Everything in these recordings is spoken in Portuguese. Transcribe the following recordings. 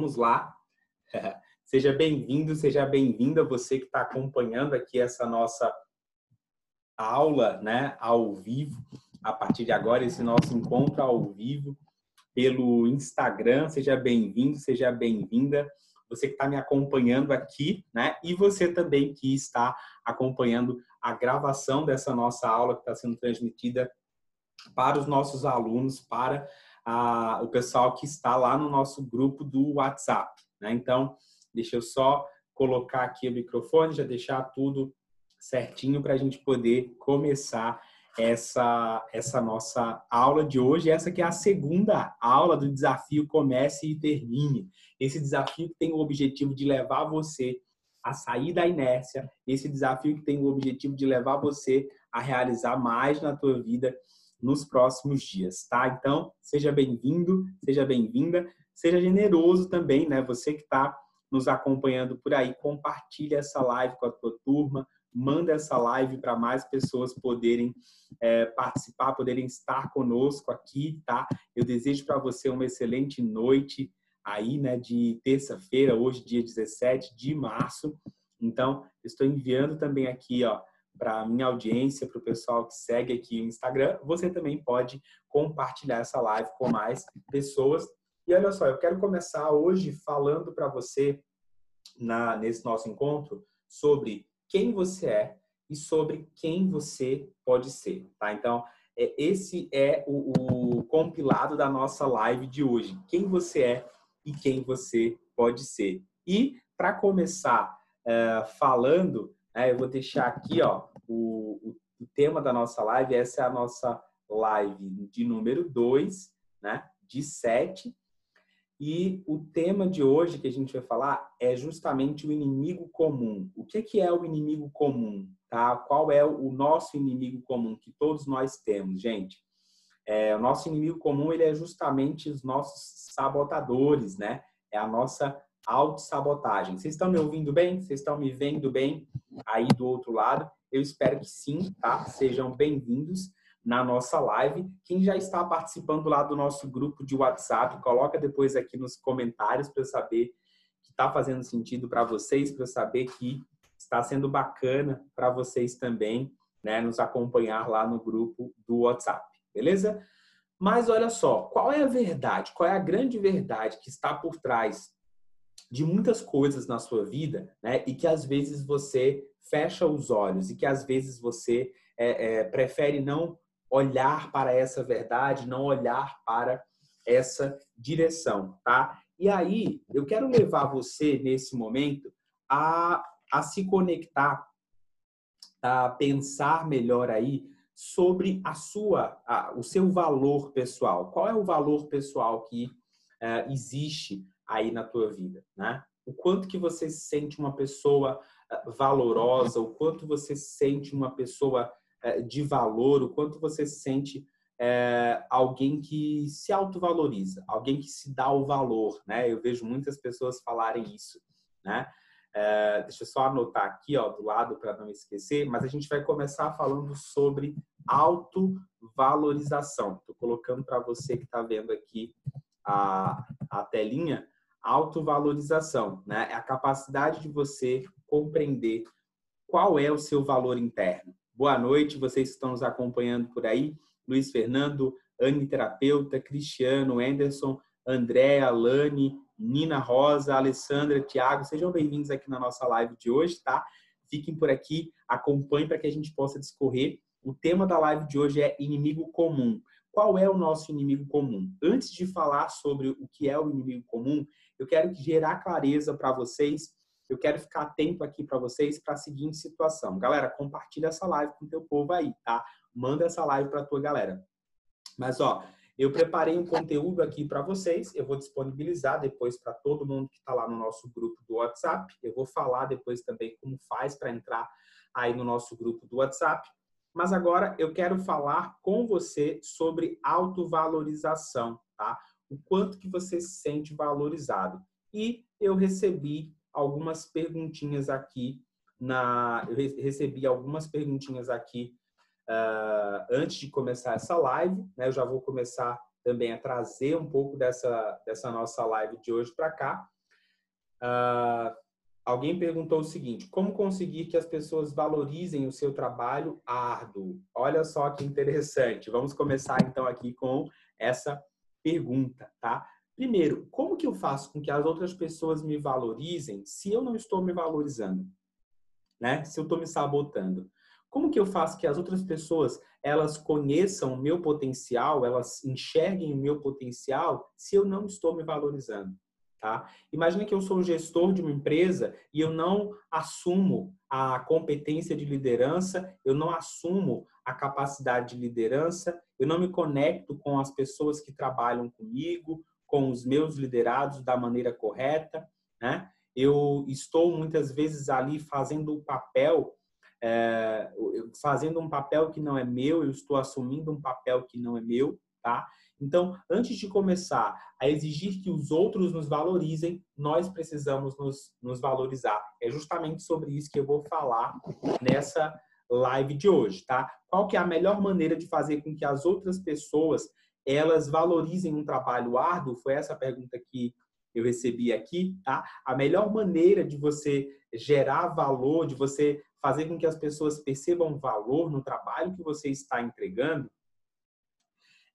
vamos lá. Seja bem-vindo, seja bem-vinda você que está acompanhando aqui essa nossa aula, né, ao vivo. A partir de agora, esse nosso encontro ao vivo pelo Instagram. Seja bem-vindo, seja bem-vinda. Você que está me acompanhando aqui, né? E você também que está acompanhando a gravação dessa nossa aula que está sendo transmitida para os nossos alunos, para a, o pessoal que está lá no nosso grupo do WhatsApp. Né? Então, deixa eu só colocar aqui o microfone, já deixar tudo certinho para a gente poder começar essa, essa nossa aula de hoje. Essa que é a segunda aula do desafio Comece e Termine. Esse desafio que tem o objetivo de levar você a sair da inércia, esse desafio que tem o objetivo de levar você a realizar mais na tua vida nos próximos dias, tá? Então, seja bem-vindo, seja bem-vinda, seja generoso também, né? Você que está nos acompanhando por aí, compartilha essa live com a tua turma, manda essa live para mais pessoas poderem é, participar, poderem estar conosco aqui, tá? Eu desejo para você uma excelente noite aí, né, de terça-feira, hoje, dia 17 de março. Então, estou enviando também aqui, ó, para a minha audiência, para o pessoal que segue aqui o Instagram, você também pode compartilhar essa live com mais pessoas. E olha só, eu quero começar hoje falando para você, na, nesse nosso encontro, sobre quem você é e sobre quem você pode ser, tá? Então, é, esse é o, o compilado da nossa live de hoje. Quem você é e quem você pode ser. E, para começar uh, falando, né, eu vou deixar aqui ó, o, o, tema da nossa live. Essa é a nossa live de número 2, né, de 7. E o tema de hoje que a gente vai falar é justamente o inimigo comum. O que, que é o inimigo comum? Tá? Qual é o nosso inimigo comum que todos nós temos, gente? É, o nosso inimigo comum ele é justamente os nossos sabotadores, né? É a nossa autossabotagem. Vocês estão me ouvindo bem? Vocês estão me vendo bem aí do outro lado? Eu espero que sim, tá? Sejam bem-vindos na nossa live. Quem já está participando lá do nosso grupo de WhatsApp, coloca depois aqui nos comentários para eu saber que está fazendo sentido para vocês, para eu saber que está sendo bacana para vocês também, né, nos acompanhar lá no grupo do WhatsApp, beleza? Mas olha só, qual é a verdade? Qual é a grande verdade que está por trás de muitas coisas na sua vida, né? E que às vezes você fecha os olhos e que às vezes você é, é, prefere não olhar para essa verdade, não olhar para essa direção, tá? E aí, eu quero levar você nesse momento a, a se conectar, a pensar melhor aí sobre a sua, a, o seu valor pessoal. Qual é o valor pessoal que uh, existe aí na tua vida, né? O quanto que você se sente uma pessoa valorosa, o quanto você se sente uma pessoa eh, de valor, o quanto você se sente é, alguém que se autovaloriza, alguém que se dá o valor, né? Eu vejo muitas pessoas falarem isso, né? É, deixa eu só anotar aqui, ó, do lado para não esquecer, mas a gente vai começar falando sobre autovalorização. Estou colocando para você que está vendo aqui a, a telinha autovalorização, né? É a capacidade de você compreender qual é o seu valor interno. Boa noite, vocês que estão nos acompanhando por aí. Luiz Fernando, Anne Terapeuta, Cristiano, Anderson, André, Alane, Nina Rosa, Alessandra, Tiago, sejam bem-vindos aqui na nossa live de hoje, tá? Fiquem por aqui, acompanhem para que a gente possa discorrer. O tema da live de hoje é inimigo comum. Qual é o nosso inimigo comum? Antes de falar sobre o que é o inimigo comum, eu quero gerar clareza para vocês. Eu quero ficar atento aqui para vocês para a seguinte situação. Galera, compartilha essa live com o teu povo aí, tá? Manda essa live para tua galera. Mas, ó, eu preparei um conteúdo aqui para vocês. Eu vou disponibilizar depois para todo mundo que está lá no nosso grupo do WhatsApp. Eu vou falar depois também como faz para entrar aí no nosso grupo do WhatsApp. Mas agora eu quero falar com você sobre autovalorização, tá? O quanto que você se sente valorizado. E eu recebi algumas perguntinhas aqui na eu recebi algumas perguntinhas aqui uh, antes de começar essa live, né? Eu já vou começar também a trazer um pouco dessa, dessa nossa live de hoje para cá. Uh, alguém perguntou o seguinte: como conseguir que as pessoas valorizem o seu trabalho árduo? Olha só que interessante. Vamos começar então aqui com essa pergunta, tá? Primeiro, como que eu faço com que as outras pessoas me valorizem se eu não estou me valorizando? Né? Se eu estou me sabotando. Como que eu faço que as outras pessoas elas conheçam o meu potencial, elas enxerguem o meu potencial se eu não estou me valorizando? Tá? Imagina que eu sou gestor de uma empresa e eu não assumo a competência de liderança, eu não assumo a capacidade de liderança, eu não me conecto com as pessoas que trabalham comigo, com os meus liderados da maneira correta, né? Eu estou muitas vezes ali fazendo o papel, é, fazendo um papel que não é meu, eu estou assumindo um papel que não é meu, tá? Então, antes de começar a exigir que os outros nos valorizem, nós precisamos nos, nos valorizar. É justamente sobre isso que eu vou falar nessa live de hoje, tá? Qual que é a melhor maneira de fazer com que as outras pessoas elas valorizem um trabalho árduo? Foi essa pergunta que eu recebi aqui, tá? A melhor maneira de você gerar valor, de você fazer com que as pessoas percebam valor no trabalho que você está entregando,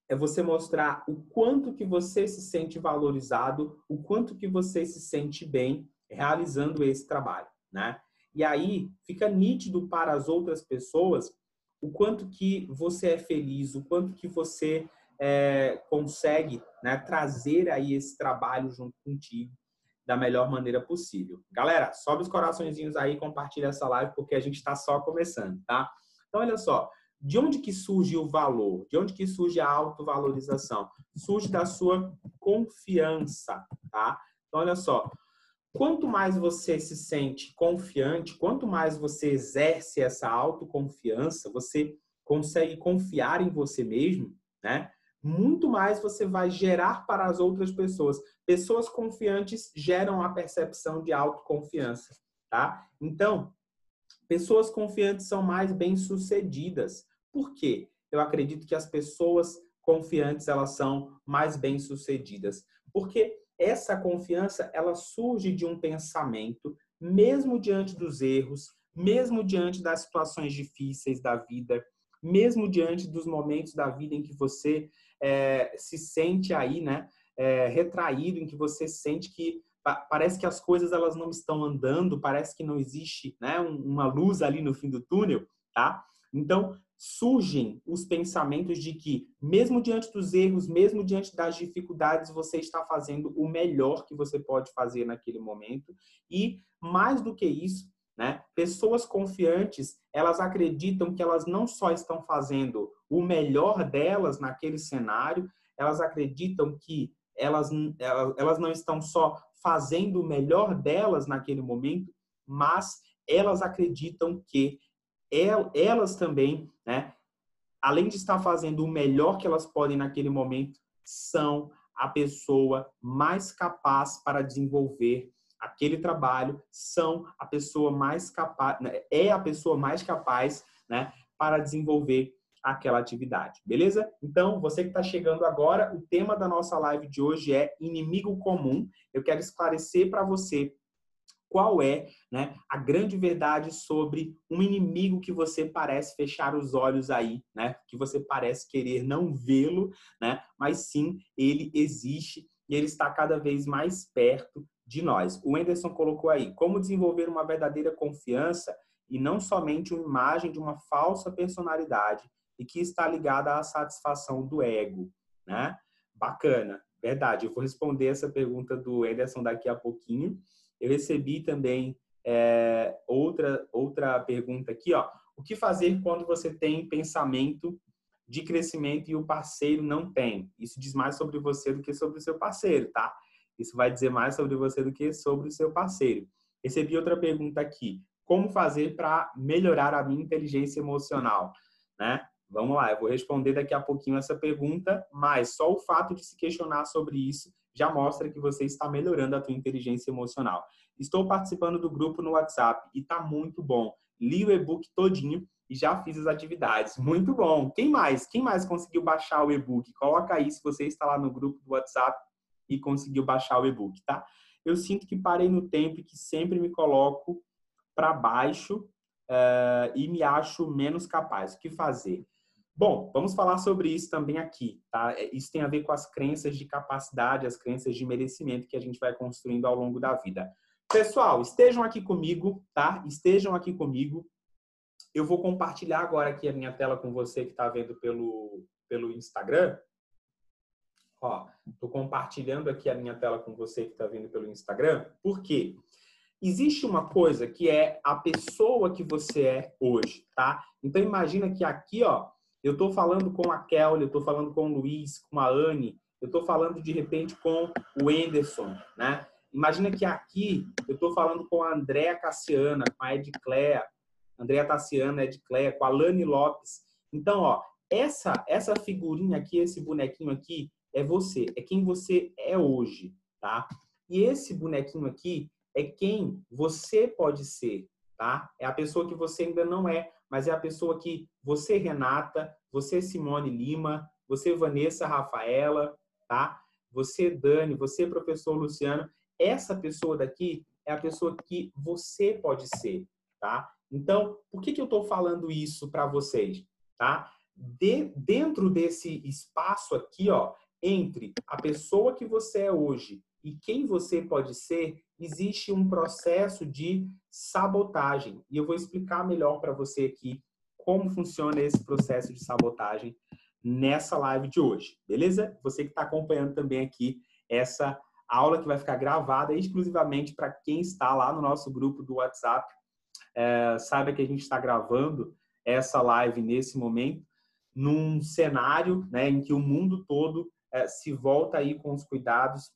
é você mostrar o quanto que você se sente valorizado, o quanto que você se sente bem realizando esse trabalho, né? E aí fica nítido para as outras pessoas o quanto que você é feliz, o quanto que você é, consegue né, trazer aí esse trabalho junto contigo da melhor maneira possível. Galera, sobe os coraçõezinhos aí, compartilha essa live porque a gente está só começando, tá? Então olha só, de onde que surge o valor? De onde que surge a autovalorização? Surge da sua confiança, tá? Então, olha só. Quanto mais você se sente confiante, quanto mais você exerce essa autoconfiança, você consegue confiar em você mesmo, né? Muito mais você vai gerar para as outras pessoas. Pessoas confiantes geram a percepção de autoconfiança, tá? Então, pessoas confiantes são mais bem-sucedidas. Por quê? Eu acredito que as pessoas confiantes elas são mais bem-sucedidas, porque essa confiança ela surge de um pensamento, mesmo diante dos erros, mesmo diante das situações difíceis da vida, mesmo diante dos momentos da vida em que você é, se sente aí, né, é, retraído, em que você sente que parece que as coisas elas não estão andando, parece que não existe, né, uma luz ali no fim do túnel, tá? Então, surgem os pensamentos de que, mesmo diante dos erros, mesmo diante das dificuldades, você está fazendo o melhor que você pode fazer naquele momento. E, mais do que isso, né, pessoas confiantes, elas acreditam que elas não só estão fazendo o melhor delas naquele cenário, elas acreditam que elas, elas não estão só fazendo o melhor delas naquele momento, mas elas acreditam que elas também, né, além de estar fazendo o melhor que elas podem naquele momento, são a pessoa mais capaz para desenvolver aquele trabalho, são a pessoa mais capaz, né, é a pessoa mais capaz, né, para desenvolver aquela atividade, beleza? Então, você que está chegando agora, o tema da nossa live de hoje é inimigo comum. Eu quero esclarecer para você qual é né, a grande verdade sobre um inimigo que você parece fechar os olhos aí, né? Que você parece querer não vê-lo, né? Mas sim, ele existe e ele está cada vez mais perto de nós. O Anderson colocou aí como desenvolver uma verdadeira confiança e não somente uma imagem de uma falsa personalidade e que está ligada à satisfação do ego, né? Bacana, verdade. Eu vou responder essa pergunta do Anderson daqui a pouquinho. Eu recebi também é, outra, outra pergunta aqui, ó. O que fazer quando você tem pensamento de crescimento e o parceiro não tem? Isso diz mais sobre você do que sobre o seu parceiro, tá? Isso vai dizer mais sobre você do que sobre o seu parceiro. Recebi outra pergunta aqui. Como fazer para melhorar a minha inteligência emocional? Né? Vamos lá, eu vou responder daqui a pouquinho essa pergunta, mas só o fato de se questionar sobre isso já mostra que você está melhorando a tua inteligência emocional. Estou participando do grupo no WhatsApp e está muito bom. Li o e-book todinho e já fiz as atividades. Muito bom. Quem mais? Quem mais conseguiu baixar o e-book? Coloca aí se você está lá no grupo do WhatsApp e conseguiu baixar o e-book, tá? Eu sinto que parei no tempo e que sempre me coloco para baixo uh, e me acho menos capaz. O que fazer? Bom, vamos falar sobre isso também aqui, tá? É, isso tem a ver com as crenças de capacidade, as crenças de merecimento que a gente vai construindo ao longo da vida. Pessoal, estejam aqui comigo, tá? Estejam aqui comigo. Eu vou compartilhar agora aqui a minha tela com você que está vendo pelo, pelo Instagram. Ó, tô compartilhando aqui a minha tela com você que está vendo pelo Instagram. Por quê? Existe uma coisa que é a pessoa que você é hoje, tá? Então imagina que aqui, ó, eu estou falando com a Kelly, eu estou falando com o Luiz, com a Anne, eu estou falando de repente com o Anderson, né? Imagina que aqui eu estou falando com a Andréa Cassiana, com a Edcléa, Andréa Tassiana, Edcléa, com a Lani Lopes. Então, ó, essa, essa figurinha aqui, esse bonequinho aqui, é você, é quem você é hoje, tá? E esse bonequinho aqui é quem você pode ser, tá? É a pessoa que você ainda não é, mas é a pessoa que você, Renata, você, Simone Lima, você, Vanessa Rafaela, tá? Você, Dani, você, professor Luciano, essa pessoa daqui é a pessoa que você pode ser, tá? Então, por que, que eu estou falando isso para vocês, tá? De, dentro desse espaço aqui, ó, entre a pessoa que você é hoje e quem você pode ser, existe um processo de sabotagem. E eu vou explicar melhor para você aqui como funciona esse processo de sabotagem nessa live de hoje, beleza? Você que está acompanhando também aqui essa aula que vai ficar gravada exclusivamente para quem está lá no nosso grupo do WhatsApp. É, saiba que a gente está gravando essa live nesse momento, num cenário né, em que o mundo todo é, se volta aí com os cuidados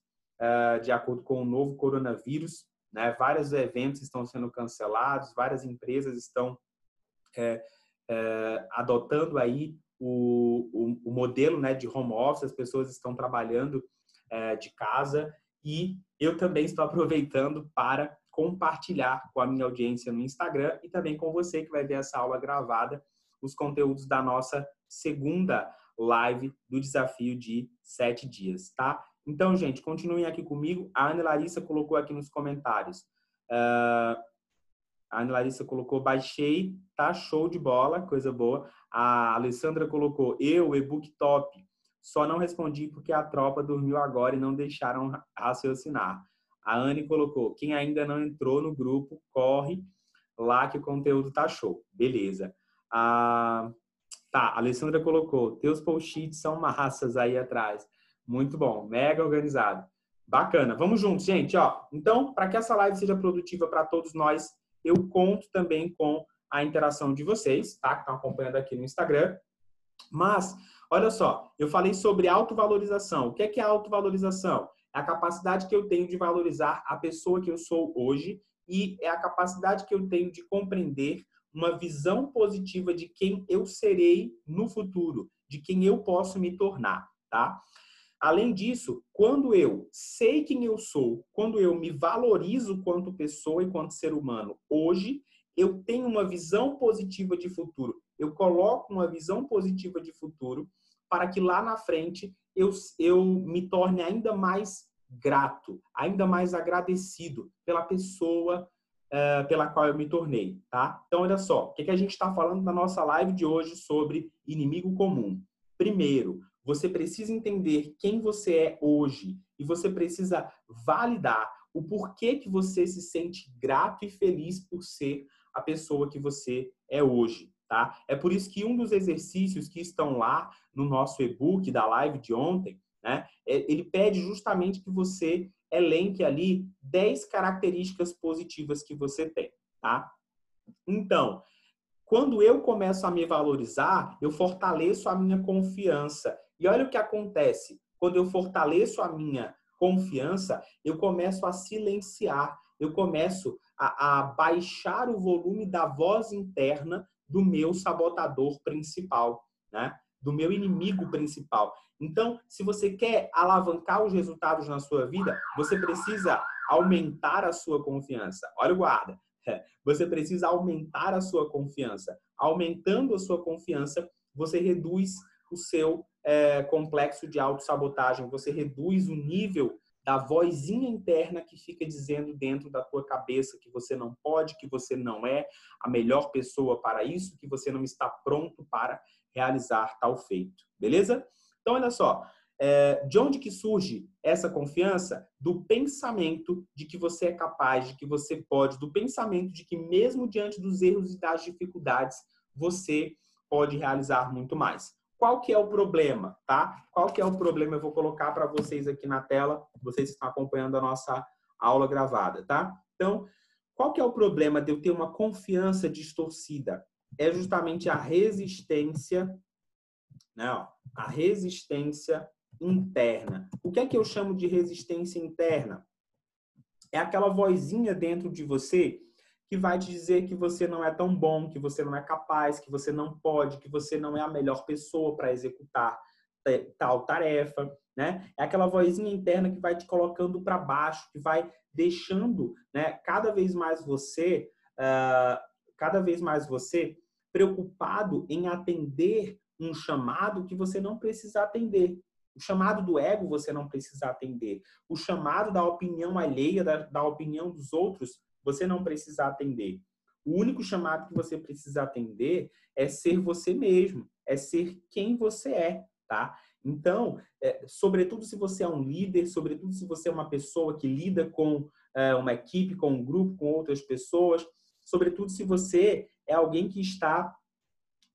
de acordo com o novo coronavírus. Né? Vários eventos estão sendo cancelados, várias empresas estão é, é, adotando aí o, o, o, modelo né, de home office, as pessoas estão trabalhando é, de casa e eu também estou aproveitando para compartilhar com a minha audiência no Instagram e também com você que vai ver essa aula gravada, os conteúdos da nossa segunda live do desafio de sete dias, tá? Então, gente, continuem aqui comigo. A Ana Larissa colocou aqui nos comentários. Uh, a Ana Larissa colocou, baixei, tá show de bola, coisa boa. A Alessandra colocou, eu, e-book top. Só não respondi porque a tropa dormiu agora e não deixaram raciocinar. A Anne colocou: quem ainda não entrou no grupo, corre lá que o conteúdo tá show. Beleza. Ah, tá, a Alessandra colocou: teus post-its são massas aí atrás. Muito bom, mega organizado. Bacana. Vamos juntos, gente. Ó, então, para que essa live seja produtiva para todos nós, eu conto também com a interação de vocês, tá? Que estão acompanhando aqui no Instagram. Mas Olha só, eu falei sobre autovalorização. O que é, que é autovalorização? É a capacidade que eu tenho de valorizar a pessoa que eu sou hoje e é a capacidade que eu tenho de compreender uma visão positiva de quem eu serei no futuro, de quem eu posso me tornar, tá? Além disso, quando eu sei quem eu sou, quando eu me valorizo quanto pessoa e quanto ser humano hoje, eu tenho uma visão positiva de futuro. Eu coloco uma visão positiva de futuro para que lá na frente eu, eu me torne ainda mais grato, ainda mais agradecido pela pessoa uh, pela qual eu me tornei, tá? Então, olha só, o que, que a gente está falando na nossa live de hoje sobre inimigo comum? Primeiro, você precisa entender quem você é hoje e você precisa validar o porquê que você se sente grato e feliz por ser a pessoa que você é hoje, tá? É por isso que um dos exercícios que estão lá no nosso e-book da live de ontem, né, é, ele pede justamente que você elenque ali 10 características positivas que você tem, tá? Então, quando eu começo a me valorizar, eu fortaleço a minha confiança. E olha o que acontece. Quando eu fortaleço a minha confiança, eu começo a silenciar, eu começo a, a baixar o volume da voz interna do meu sabotador principal, né? do meu inimigo principal. Então, se você quer alavancar os resultados na sua vida, você precisa aumentar a sua confiança. Olha o guarda. Você precisa aumentar a sua confiança. Aumentando a sua confiança, você reduz o seu é, complexo de autossabotagem, você reduz o nível da vozinha interna que fica dizendo dentro da tua cabeça que você não pode, que você não é a melhor pessoa para isso, que você não está pronto para realizar tal feito. Beleza? Então, olha só. É, de onde que surge essa confiança? Do pensamento de que você é capaz, de que você pode, do pensamento de que mesmo diante dos erros e das dificuldades, você pode realizar muito mais. Qual que é o problema, tá? Qual que é o problema? Eu vou colocar para vocês aqui na tela, vocês estão acompanhando a nossa aula gravada, tá? Então, qual que é o problema de eu ter uma confiança distorcida? É justamente a resistência, né? Ó, a resistência interna. O que é que eu chamo de resistência interna? É aquela vozinha dentro de você que vai te dizer que você não é tão bom, que você não é capaz, que você não pode, que você não é a melhor pessoa para executar tal tarefa, né? É aquela vozinha interna que vai te colocando para baixo, que vai deixando, né, cada vez mais você, uh, cada vez mais você preocupado em atender um chamado que você não precisa atender. O chamado do ego você não precisa atender. O chamado da opinião alheia, da, da opinião dos outros, você não precisa atender. O único chamado que você precisa atender é ser você mesmo, é ser quem você é, tá? Então, é, sobretudo se você é um líder, sobretudo se você é uma pessoa que lida com é, uma equipe, com um grupo, com outras pessoas, sobretudo se você é alguém que está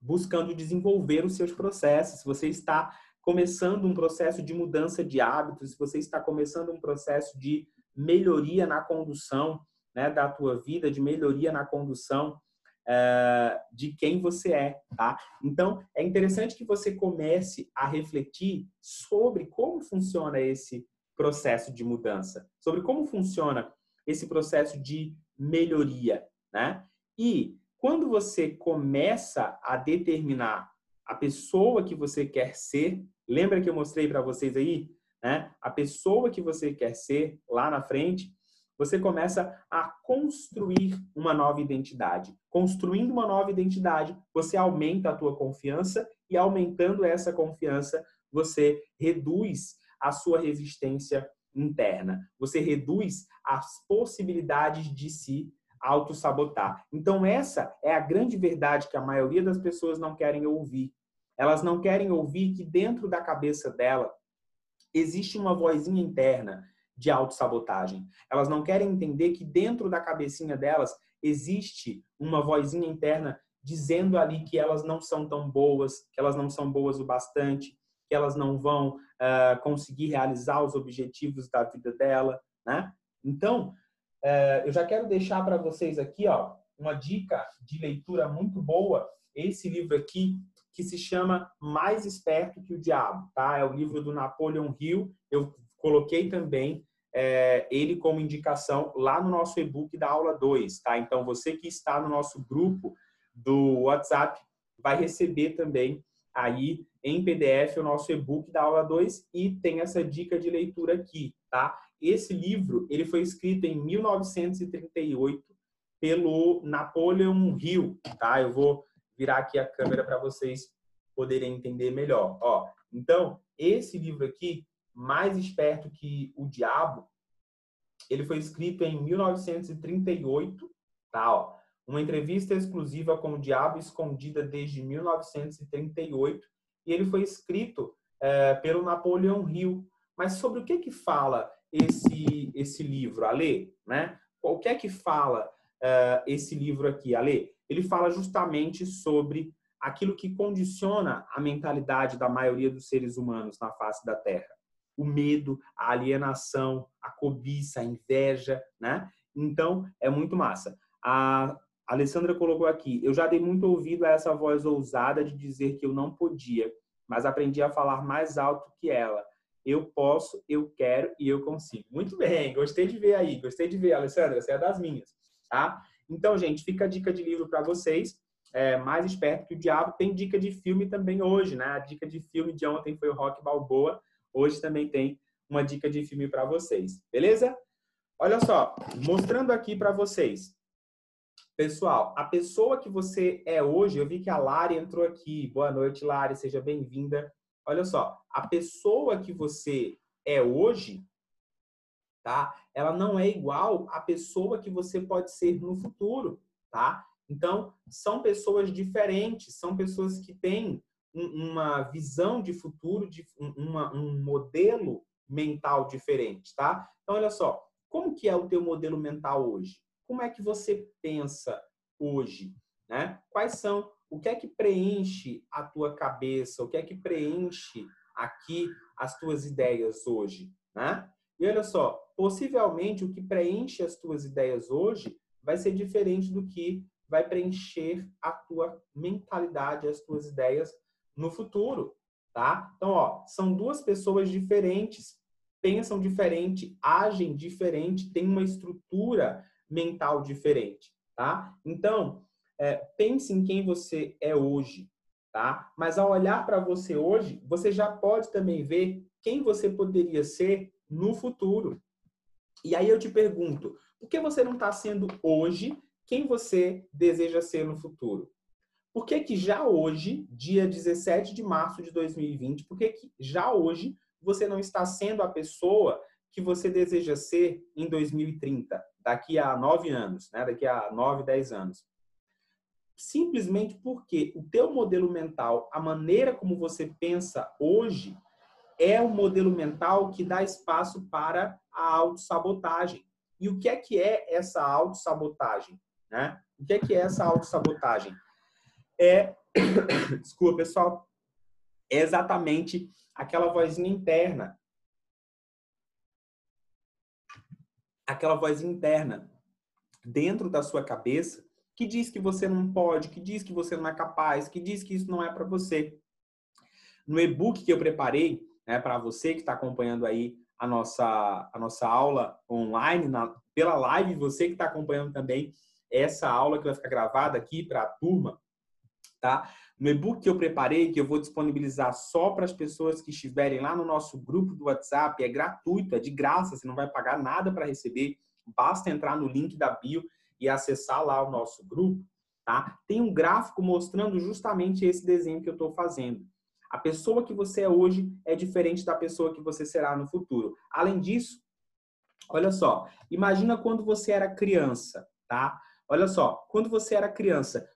buscando desenvolver os seus processos, se você está começando um processo de mudança de hábitos, se você está começando um processo de melhoria na condução, né, da tua vida, de melhoria na condução uh, de quem você é, tá? Então, é interessante que você comece a refletir sobre como funciona esse processo de mudança, sobre como funciona esse processo de melhoria, né? E quando você começa a determinar a pessoa que você quer ser, lembra que eu mostrei para vocês aí, né? A pessoa que você quer ser lá na frente, você começa a construir uma nova identidade. Construindo uma nova identidade, você aumenta a tua confiança e aumentando essa confiança, você reduz a sua resistência interna. Você reduz as possibilidades de se auto-sabotar. Então essa é a grande verdade que a maioria das pessoas não querem ouvir. Elas não querem ouvir que dentro da cabeça dela existe uma vozinha interna de autossabotagem. Elas não querem entender que dentro da cabecinha delas existe uma vozinha interna dizendo ali que elas não são tão boas, que elas não são boas o bastante, que elas não vão uh, conseguir realizar os objetivos da vida dela, né? Então, uh, eu já quero deixar para vocês aqui, ó, uma dica de leitura muito boa. Esse livro aqui que se chama Mais Esperto que o Diabo, tá? É o livro do Napoleon Hill. Eu coloquei também é, ele como indicação lá no nosso e-book da aula 2, tá? Então, você que está no nosso grupo do WhatsApp vai receber também aí em PDF o nosso e-book da aula 2 e tem essa dica de leitura aqui, tá? Esse livro, ele foi escrito em 1938 pelo Napoleon Hill, tá? Eu vou virar aqui a câmera para vocês poderem entender melhor, ó. Então, esse livro aqui mais esperto que o diabo, ele foi escrito em 1938, tá? Ó, uma entrevista exclusiva com o diabo escondida desde 1938 e ele foi escrito é, pelo Napoleão Hill. Mas sobre o que que fala esse esse livro, Ale? Né? O que é que fala uh, esse livro aqui, Ale? Ele fala justamente sobre aquilo que condiciona a mentalidade da maioria dos seres humanos na face da Terra o medo, a alienação, a cobiça, a inveja, né? Então, é muito massa. A Alessandra colocou aqui, eu já dei muito ouvido a essa voz ousada de dizer que eu não podia, mas aprendi a falar mais alto que ela. Eu posso, eu quero e eu consigo. Muito bem, gostei de ver aí, gostei de ver, Alessandra, você é das minhas, tá? Então, gente, fica a dica de livro para vocês. É, mais esperto que o diabo. Tem dica de filme também hoje, né? A dica de filme de ontem foi o Rock Balboa hoje também tem uma dica de filme para vocês, beleza? Olha só, mostrando aqui para vocês Pessoal, a pessoa que você é hoje, eu vi que a Lari entrou aqui. Boa noite, Lari, seja bem-vinda. Olha só, a pessoa que você é hoje, tá? Ela não é igual à pessoa que você pode ser no futuro, tá? Então, são pessoas diferentes, são pessoas que têm uma visão de futuro, de uma, um modelo mental diferente, tá? Então, olha só, como que é o teu modelo mental hoje? Como é que você pensa hoje? Né? Quais são, o que é que preenche a tua cabeça? O que é que preenche aqui as tuas ideias hoje? Né? E olha só, possivelmente o que preenche as tuas ideias hoje vai ser diferente do que vai preencher a tua mentalidade, as tuas ideias no futuro, tá? Então, ó, são duas pessoas diferentes, pensam diferente, agem diferente, têm uma estrutura mental diferente, tá? Então, é, pense em quem você é hoje, tá? Mas ao olhar para você hoje, você já pode também ver quem você poderia ser no futuro. E aí eu te pergunto, por que você não está sendo hoje quem você deseja ser no futuro? Por que, que já hoje, dia 17 de março de 2020, por que, que já hoje você não está sendo a pessoa que você deseja ser em 2030, daqui a nove anos, né? daqui a nove, dez anos. Simplesmente porque o teu modelo mental, a maneira como você pensa hoje, é o modelo mental que dá espaço para a autossabotagem. E o que é que é essa autossabotagem? Né? O que é que é essa autossabotagem? É, desculpa pessoal, é exatamente aquela vozinha interna aquela voz interna dentro da sua cabeça que diz que você não pode, que diz que você não é capaz, que diz que isso não é para você. No e-book que eu preparei né, para você que está acompanhando aí a nossa, a nossa aula online, na, pela live, você que está acompanhando também essa aula que vai ficar gravada aqui para a turma, tá? No e-book que eu preparei, que eu vou disponibilizar só para as pessoas que estiverem lá no nosso grupo do WhatsApp, é gratuito, é de graça, você não vai pagar nada para receber, basta entrar no link da bio e acessar lá o nosso grupo, tá? Tem um gráfico mostrando justamente esse desenho que eu estou fazendo. A pessoa que você é hoje é diferente da pessoa que você será no futuro. Além disso, olha só, imagina quando você era criança, tá? Olha só, quando você era criança,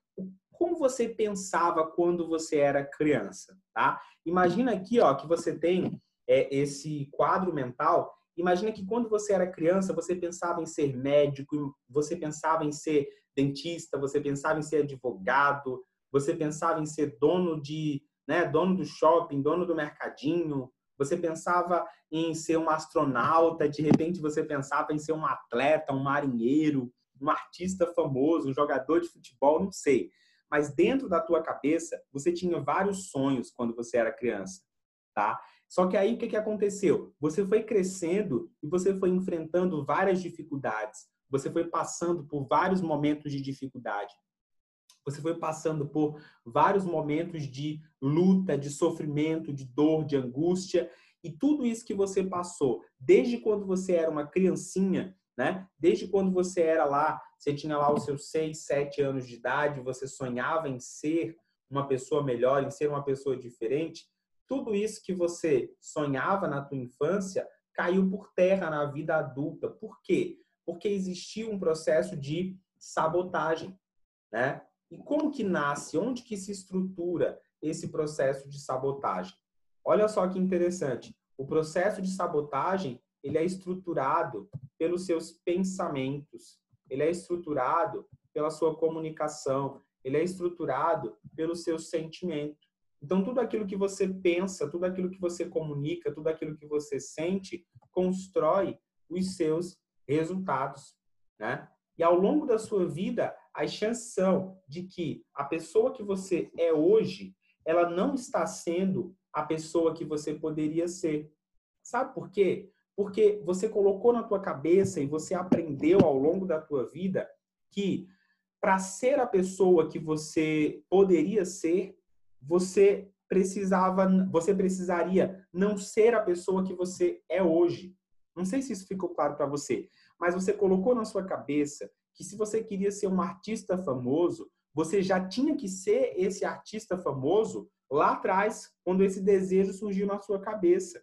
como você pensava quando você era criança, tá? Imagina aqui, ó, que você tem é, esse quadro mental. Imagina que quando você era criança, você pensava em ser médico, você pensava em ser dentista, você pensava em ser advogado, você pensava em ser dono de, né, dono do shopping, dono do mercadinho, você pensava em ser um astronauta, de repente você pensava em ser um atleta, um marinheiro, um artista famoso, um jogador de futebol, não sei. Mas dentro da tua cabeça, você tinha vários sonhos quando você era criança, tá? Só que aí o que, que aconteceu? Você foi crescendo e você foi enfrentando várias dificuldades. Você foi passando por vários momentos de dificuldade. Você foi passando por vários momentos de luta, de sofrimento, de dor, de angústia. E tudo isso que você passou, desde quando você era uma criancinha, né? Desde quando você era lá, você tinha lá os seus seis, sete anos de idade, você sonhava em ser uma pessoa melhor, em ser uma pessoa diferente. Tudo isso que você sonhava na tua infância caiu por terra na vida adulta. Por quê? Porque existia um processo de sabotagem, né? E como que nasce? Onde que se estrutura esse processo de sabotagem? Olha só que interessante. O processo de sabotagem ele é estruturado pelos seus pensamentos, ele é estruturado pela sua comunicação, ele é estruturado pelo seu sentimento. Então, tudo aquilo que você pensa, tudo aquilo que você comunica, tudo aquilo que você sente, constrói os seus resultados, né? E ao longo da sua vida, as chances são de que a pessoa que você é hoje, ela não está sendo a pessoa que você poderia ser. Sabe por quê? Porque você colocou na tua cabeça e você aprendeu ao longo da tua vida que para ser a pessoa que você poderia ser, você precisava, você precisaria não ser a pessoa que você é hoje. Não sei se isso ficou claro para você, mas você colocou na sua cabeça que se você queria ser um artista famoso, você já tinha que ser esse artista famoso lá atrás, quando esse desejo surgiu na sua cabeça.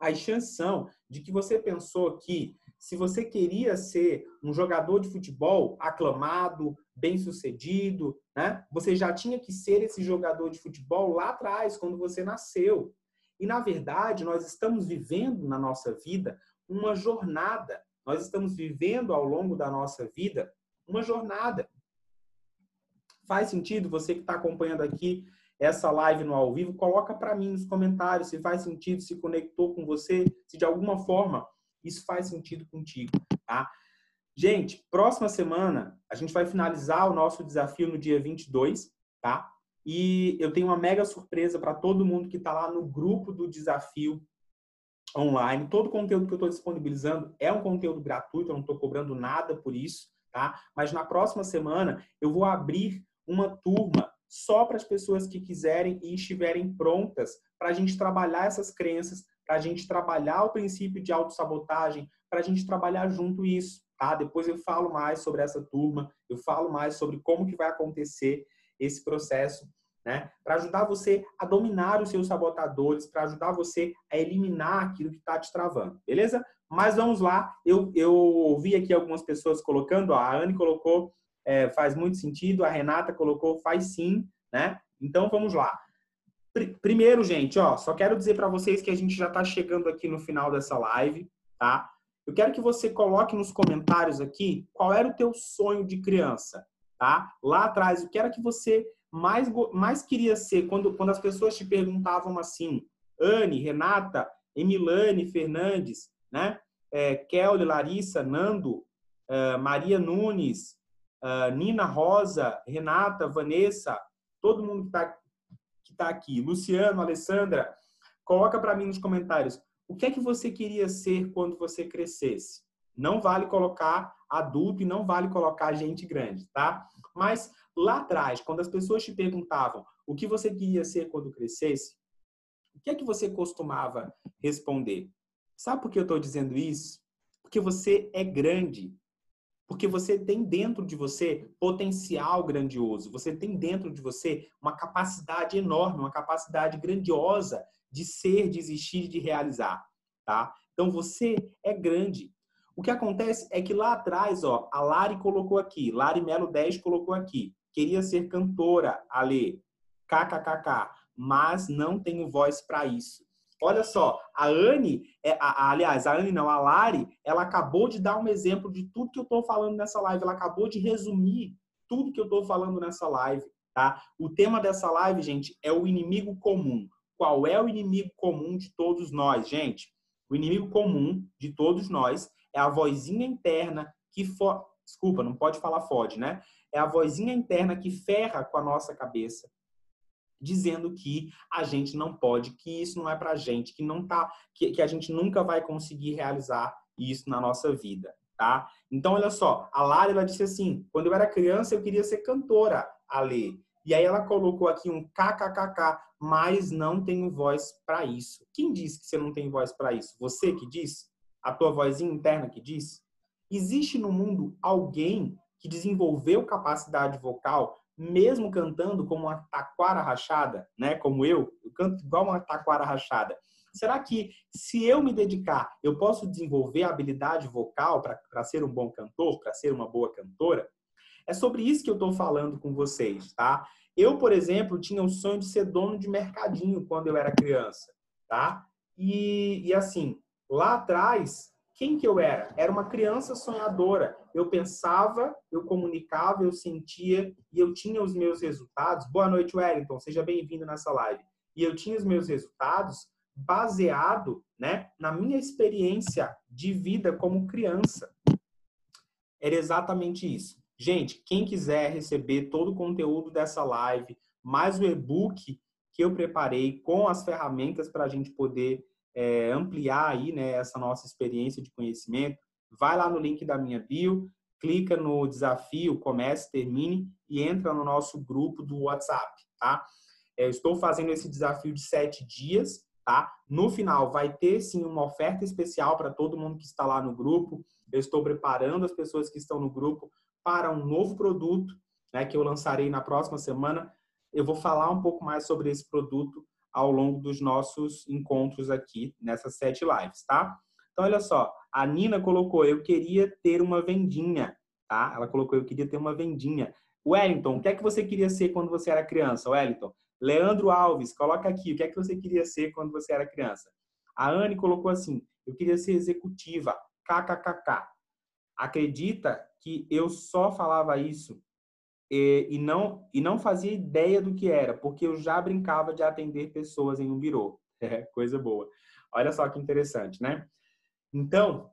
As chances são de que você pensou que se você queria ser um jogador de futebol aclamado, bem-sucedido, né? Você já tinha que ser esse jogador de futebol lá atrás, quando você nasceu. E na verdade, nós estamos vivendo na nossa vida uma jornada. Nós estamos vivendo ao longo da nossa vida uma jornada. Faz sentido você que está acompanhando aqui essa live no ao vivo? Coloca para mim nos comentários se faz sentido, se conectou com você, se de alguma forma isso faz sentido contigo, tá? Gente, próxima semana a gente vai finalizar o nosso desafio no dia 22, tá? E eu tenho uma mega surpresa para todo mundo que está lá no grupo do desafio online. Todo o conteúdo que eu estou disponibilizando é um conteúdo gratuito, eu não estou cobrando nada por isso, tá? Mas na próxima semana eu vou abrir uma turma só para as pessoas que quiserem e estiverem prontas para a gente trabalhar essas crenças, para a gente trabalhar o princípio de autossabotagem, para a gente trabalhar junto isso, tá? Depois eu falo mais sobre essa turma, eu falo mais sobre como que vai acontecer esse processo, né? Para ajudar você a dominar os seus sabotadores, para ajudar você a eliminar aquilo que está te travando, beleza? Mas vamos lá, eu, eu ouvi aqui algumas pessoas colocando, ó, a Anne colocou, é, faz muito sentido, a Renata colocou, faz sim, né? Então vamos lá. Primeiro, gente, ó, só quero dizer para vocês que a gente já está chegando aqui no final dessa live, tá? Eu quero que você coloque nos comentários aqui qual era o teu sonho de criança, tá? Lá atrás, o que era que você mais, mais queria ser quando, quando as pessoas te perguntavam assim, Anne, Renata, Emilane, Fernandes, né? É, Kelly, Larissa, Nando, uh, Maria Nunes, uh, Nina Rosa, Renata, Vanessa, todo mundo que está que está aqui. Luciano, Alessandra, coloca para mim nos comentários. O que é que você queria ser quando você crescesse? Não vale colocar adulto e não vale colocar gente grande, tá? Mas lá atrás, quando as pessoas te perguntavam o que você queria ser quando crescesse, o que é que você costumava responder? Sabe por que eu estou dizendo isso? Porque você é grande. Porque você tem dentro de você potencial grandioso, você tem dentro de você uma capacidade enorme, uma capacidade grandiosa de ser, de existir, de realizar, tá? Então você é grande. O que acontece é que lá atrás, ó, a Lari colocou aqui, Lari Melo 10 colocou aqui, queria ser cantora, Ale, kkkk, mas não tenho voz para isso. Olha só, a Anne, é, aliás, a Anne não, a Lari, ela acabou de dar um exemplo de tudo que eu estou falando nessa live. Ela acabou de resumir tudo que eu estou falando nessa live, tá? O tema dessa live, gente, é o inimigo comum. Qual é o inimigo comum de todos nós, gente? O inimigo comum de todos nós é a vozinha interna que for... desculpa, não pode falar fode, né? É a vozinha interna que ferra com a nossa cabeça, dizendo que a gente não pode, que isso não é pra gente, que não tá, que, que a gente nunca vai conseguir realizar isso na nossa vida, tá? Então, olha só, a Lara, ela disse assim, quando eu era criança, eu queria ser cantora, a ler. E aí ela colocou aqui um kkkk, mas não tenho voz para isso. Quem disse que você não tem voz para isso? Você que disse? A tua vozinha interna que diz? Existe no mundo alguém que desenvolveu capacidade vocal mesmo cantando como uma taquara rachada, né? Como eu, eu canto igual uma taquara rachada. Será que se eu me dedicar, eu posso desenvolver a habilidade vocal para ser um bom cantor, para ser uma boa cantora? É sobre isso que eu estou falando com vocês, tá? Eu, por exemplo, tinha o sonho de ser dono de mercadinho quando eu era criança, tá? E, e assim, lá atrás, quem que eu era? Era uma criança sonhadora. Eu pensava, eu comunicava, eu sentia e eu tinha os meus resultados. Boa noite, Wellington. Seja bem-vindo nessa live. E eu tinha os meus resultados baseado, né, na minha experiência de vida como criança. Era exatamente isso. Gente, quem quiser receber todo o conteúdo dessa live, mais o e-book que eu preparei com as ferramentas para a gente poder é, ampliar aí, né, essa nossa experiência de conhecimento, vai lá no link da minha bio, clica no desafio Comece, Termine e entra no nosso grupo do WhatsApp, tá? É, eu estou fazendo esse desafio de sete dias, tá? No final vai ter sim uma oferta especial para todo mundo que está lá no grupo. eu estou preparando as pessoas que estão no grupo para um novo produto, né, que eu lançarei na próxima semana. Eu vou falar um pouco mais sobre esse produto ao longo dos nossos encontros aqui nessas sete lives, tá? Então, olha só, a Nina colocou, eu queria ter uma vendinha, tá? Ela colocou, eu queria ter uma vendinha. Wellington, o que é que você queria ser quando você era criança, Wellington? Leandro Alves, coloca aqui, o que é que você queria ser quando você era criança? A Anne colocou assim, eu queria ser executiva, kkkk. Acredita que eu só falava isso e, e, não, e não fazia ideia do que era, porque eu já brincava de atender pessoas em um birô. É, coisa boa. Olha só que interessante, né? Então,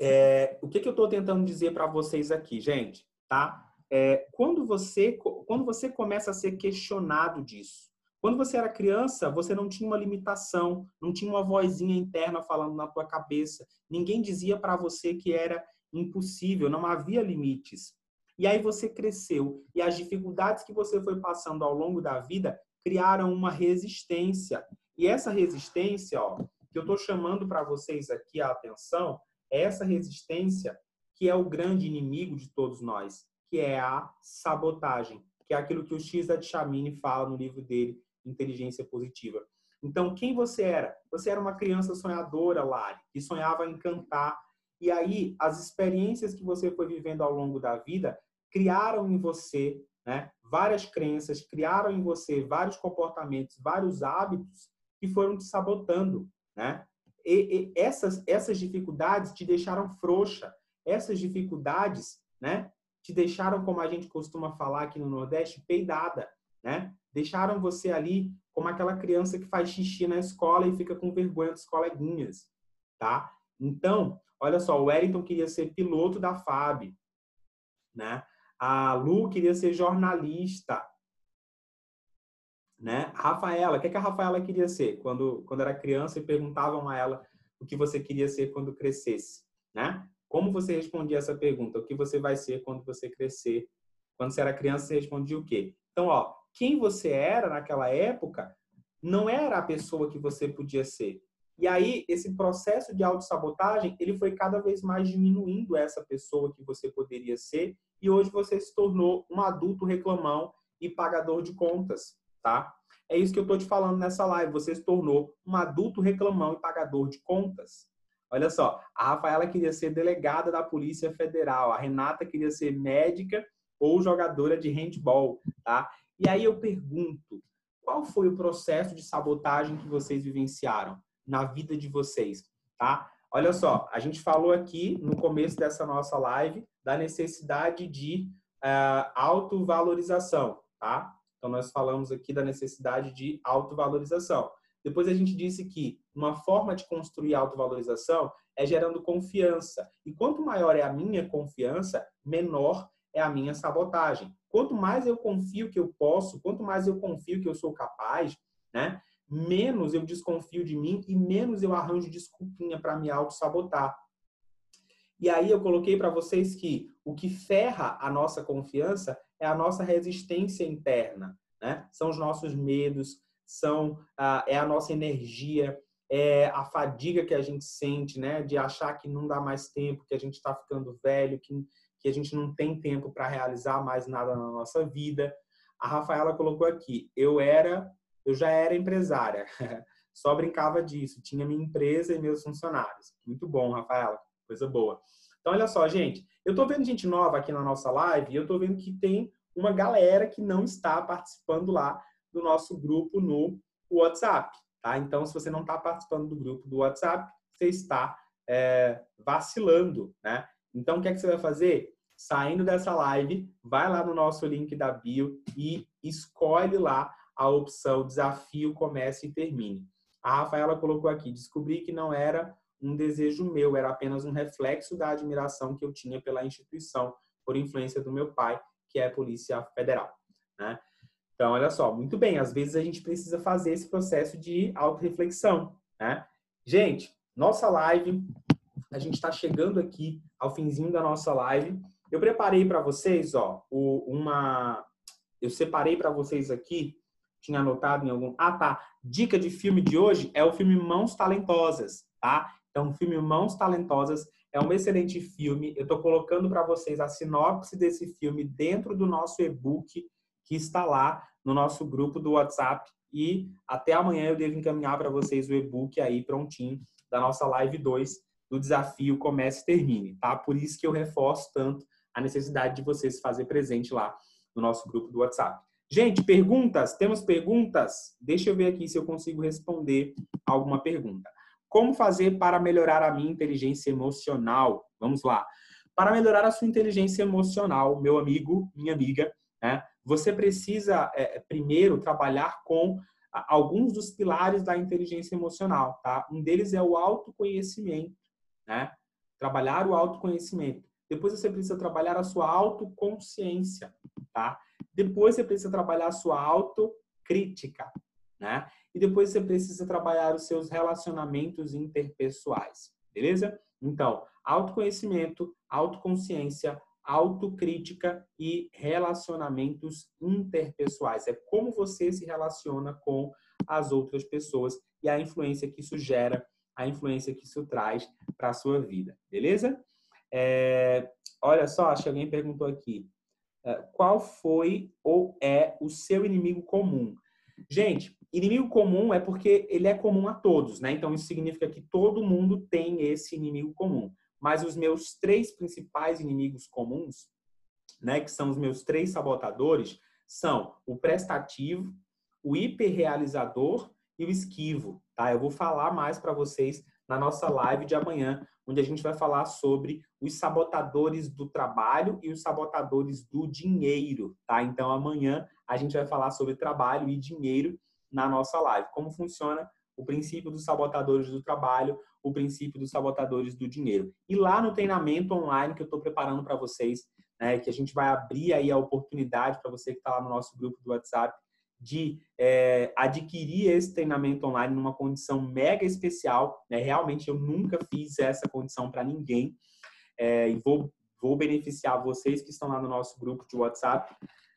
é, o que, que eu estou tentando dizer para vocês aqui, gente, tá? É, quando você quando você começa a ser questionado disso, quando você era criança, você não tinha uma limitação, não tinha uma vozinha interna falando na tua cabeça. Ninguém dizia para você que era impossível, não havia limites. E aí você cresceu e as dificuldades que você foi passando ao longo da vida criaram uma resistência. E essa resistência, ó, que eu estou chamando para vocês aqui a atenção, é essa resistência que é o grande inimigo de todos nós, que é a sabotagem, que é aquilo que o de Chamini fala no livro dele, Inteligência Positiva. Então, quem você era? Você era uma criança sonhadora, Lari, que sonhava em cantar. E aí, as experiências que você foi vivendo ao longo da vida criaram em você né, várias crenças, criaram em você vários comportamentos, vários hábitos que foram te sabotando. Né? E, e essas, essas dificuldades te deixaram frouxa. Essas dificuldades né, te deixaram, como a gente costuma falar aqui no Nordeste, peidada. Né? Deixaram você ali como aquela criança que faz xixi na escola e fica com vergonha dos coleguinhas. Tá? Então, olha só, o Wellington queria ser piloto da FAB. Né? A Lu queria ser jornalista né? Rafaela, o que, é que a Rafaela queria ser quando, quando era criança e perguntavam a ela o que você queria ser quando crescesse, né? Como você respondia essa pergunta? O que você vai ser quando você crescer? Quando você era criança, você respondia o quê? Então, ó, quem você era naquela época não era a pessoa que você podia ser. E aí, esse processo de autossabotagem, ele foi cada vez mais diminuindo essa pessoa que você poderia ser, e hoje você se tornou um adulto reclamão e pagador de contas tá? É isso que eu estou te falando nessa live. Você se tornou um adulto reclamão e pagador de contas. Olha só, a Rafaela queria ser delegada da Polícia Federal, a Renata queria ser médica ou jogadora de handball, tá? E aí eu pergunto, qual foi o processo de sabotagem que vocês vivenciaram na vida de vocês, tá? Olha só, a gente falou aqui no começo dessa nossa live da necessidade de uh, autovalorização, tá? Então, nós falamos aqui da necessidade de autovalorização. Depois, a gente disse que uma forma de construir autovalorização é gerando confiança. E quanto maior é a minha confiança, menor é a minha sabotagem. Quanto mais eu confio que eu posso, quanto mais eu confio que eu sou capaz, né? menos eu desconfio de mim e menos eu arranjo desculpinha para me auto-sabotar. E aí eu coloquei para vocês que o que ferra a nossa confiança é a nossa resistência interna, né? São os nossos medos, são a, é a nossa energia, é a fadiga que a gente sente, né? De achar que não dá mais tempo, que a gente está ficando velho, que, que a gente não tem tempo para realizar mais nada na nossa vida. A Rafaela colocou aqui: eu era, eu já era empresária, só brincava disso, tinha minha empresa e meus funcionários. Muito bom, Rafaela, coisa boa. Então, olha só, gente, eu estou vendo gente nova aqui na nossa live e eu estou vendo que tem uma galera que não está participando lá do nosso grupo no WhatsApp, tá? Então, se você não está participando do grupo do WhatsApp, você está é, vacilando, né? Então, o que é que você vai fazer? Saindo dessa live, vai lá no nosso link da bio e escolhe lá a opção Desafio Comece e Termine. A Rafaela colocou aqui, descobri que não era um desejo meu, era apenas um reflexo da admiração que eu tinha pela instituição, por influência do meu pai, que é a Polícia Federal. Né? Então, olha só, muito bem, às vezes a gente precisa fazer esse processo de autorreflexão. Né? Gente, nossa live, a gente está chegando aqui ao finzinho da nossa live. Eu preparei para vocês, ó, uma. Eu separei para vocês aqui, tinha anotado em algum. Ah, tá. Dica de filme de hoje é o filme Mãos Talentosas, tá? É um filme Mãos Talentosas, é um excelente filme. Eu estou colocando para vocês a sinopse desse filme dentro do nosso e-book que está lá no nosso grupo do WhatsApp. E até amanhã eu devo encaminhar para vocês o e-book aí prontinho da nossa live 2 do desafio Comece e Termine, tá? Por isso que eu reforço tanto a necessidade de vocês fazer presente lá no nosso grupo do WhatsApp. Gente, perguntas? Temos perguntas? Deixa eu ver aqui se eu consigo responder alguma pergunta. Como fazer para melhorar a minha inteligência emocional? Vamos lá. Para melhorar a sua inteligência emocional, meu amigo, minha amiga, né, você precisa é, primeiro trabalhar com alguns dos pilares da inteligência emocional, tá? Um deles é o autoconhecimento, né? Trabalhar o autoconhecimento. Depois você precisa trabalhar a sua autoconsciência, tá? Depois você precisa trabalhar a sua autocrítica, né? E depois você precisa trabalhar os seus relacionamentos interpessoais, beleza? Então, autoconhecimento, autoconsciência, autocrítica e relacionamentos interpessoais. É como você se relaciona com as outras pessoas e a influência que isso gera, a influência que isso traz para a sua vida, beleza? É, olha só, acho que alguém perguntou aqui. É, qual foi ou é o seu inimigo comum? Gente, inimigo comum é porque ele é comum a todos, né? Então isso significa que todo mundo tem esse inimigo comum. Mas os meus três principais inimigos comuns, né, que são os meus três sabotadores, são o prestativo, o hiperrealizador e o esquivo, tá? Eu vou falar mais para vocês na nossa live de amanhã, onde a gente vai falar sobre os sabotadores do trabalho e os sabotadores do dinheiro, tá? Então amanhã a gente vai falar sobre trabalho e dinheiro na nossa live. Como funciona o princípio dos sabotadores do trabalho, o princípio dos sabotadores do dinheiro. E lá no treinamento online que eu estou preparando para vocês, né, que a gente vai abrir aí a oportunidade para você que está lá no nosso grupo do WhatsApp, de é, adquirir esse treinamento online numa condição mega especial. Né? Realmente eu nunca fiz essa condição para ninguém é, e vou, vou beneficiar vocês que estão lá no nosso grupo de WhatsApp.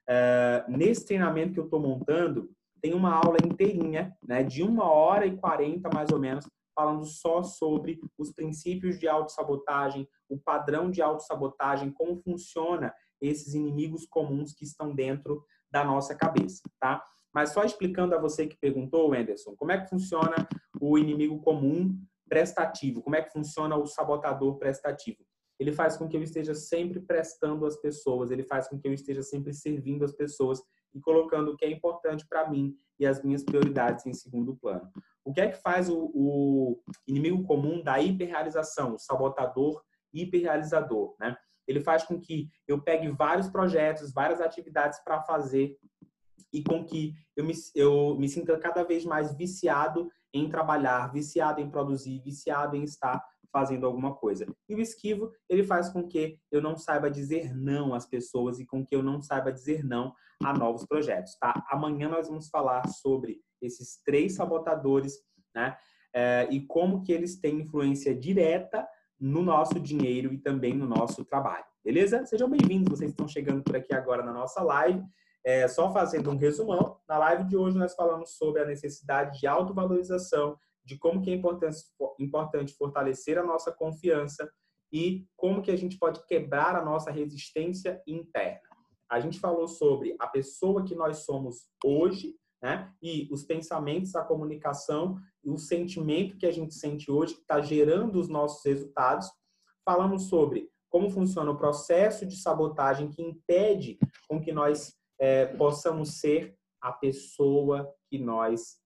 É, nesse treinamento que eu estou montando, tem uma aula inteirinha, né, de uma hora e quarenta mais ou menos, falando só sobre os princípios de autossabotagem, o padrão de autossabotagem, como funciona esses inimigos comuns que estão dentro da nossa cabeça, tá? Mas só explicando a você que perguntou, Anderson, como é que funciona o inimigo comum prestativo? Como é que funciona o sabotador prestativo? Ele faz com que eu esteja sempre prestando às pessoas, ele faz com que eu esteja sempre servindo as pessoas e colocando o que é importante para mim e as minhas prioridades em segundo plano. O que é que faz o, o inimigo comum da hiperrealização, o sabotador hiperrealizador, né? Ele faz com que eu pegue vários projetos, várias atividades para fazer e com que eu me, eu me sinta cada vez mais viciado em trabalhar, viciado em produzir, viciado em estar fazendo alguma coisa. E o esquivo, ele faz com que eu não saiba dizer não às pessoas e com que eu não saiba dizer não a novos projetos, tá? Amanhã nós vamos falar sobre esses três sabotadores, né? É, e como que eles têm influência direta no nosso dinheiro e também no nosso trabalho. Beleza? Sejam bem-vindos, vocês estão chegando por aqui agora na nossa live. É, só fazendo um resumão, na live de hoje nós falamos sobre a necessidade de autovalorização, de como que é importante, fortalecer a nossa confiança e como que a gente pode quebrar a nossa resistência interna. A gente falou sobre a pessoa que nós somos hoje, né? E os pensamentos, a comunicação o sentimento que a gente sente hoje que está gerando os nossos resultados. Falamos sobre como funciona o processo de sabotagem que impede com que nós é, possamos ser a pessoa que nós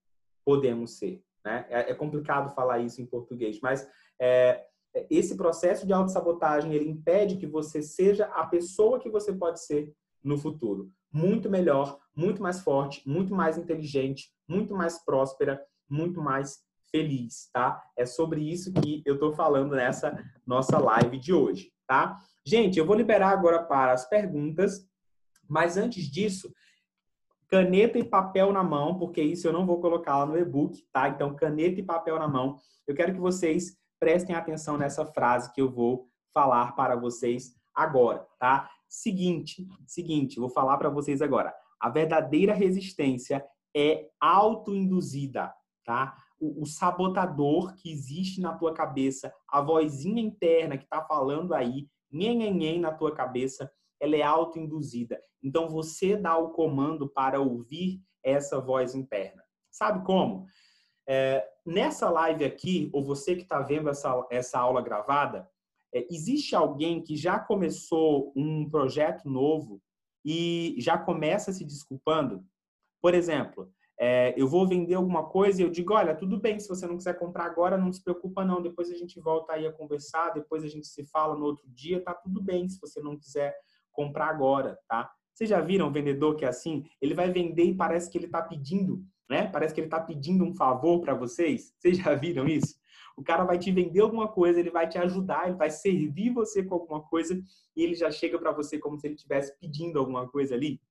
podemos ser. Né? É, é complicado falar isso em português, mas é, esse processo de autossabotagem ele impede que você seja a pessoa que você pode ser no futuro. Muito melhor, muito mais forte, muito mais inteligente, muito mais próspera, muito mais feliz, tá? É sobre isso que eu tô falando nessa nossa live de hoje, tá? Gente, eu vou liberar agora para as perguntas, mas antes disso, caneta e papel na mão, porque isso eu não vou colocar lá no e-book, tá? Então, caneta e papel na mão. Eu quero que vocês prestem atenção nessa frase que eu vou falar para vocês agora, tá? Seguinte, seguinte, vou falar para vocês agora. A verdadeira resistência é autoinduzida, tá? o, o sabotador que existe na tua cabeça, a vozinha interna que está falando aí, nhen, na tua cabeça, ela é autoinduzida. Então você dá o comando para ouvir essa voz interna. Sabe como? É, nessa live aqui, ou você que está vendo essa, essa aula gravada, é, existe alguém que já começou um projeto novo e já começa se desculpando? Por exemplo, é, eu vou vender alguma coisa e eu digo, olha, tudo bem, se você não quiser comprar agora, não se preocupa não, depois a gente volta aí a conversar, depois a gente se fala no outro dia, tá tudo bem se você não quiser comprar agora, tá? Vocês já viram um vendedor que é assim? Ele vai vender e parece que ele está pedindo, né? Parece que ele está pedindo um favor para vocês. Vocês já viram isso? O cara vai te vender alguma coisa, ele vai te ajudar, ele vai servir você com alguma coisa e ele já chega para você como se ele estivesse pedindo alguma coisa ali.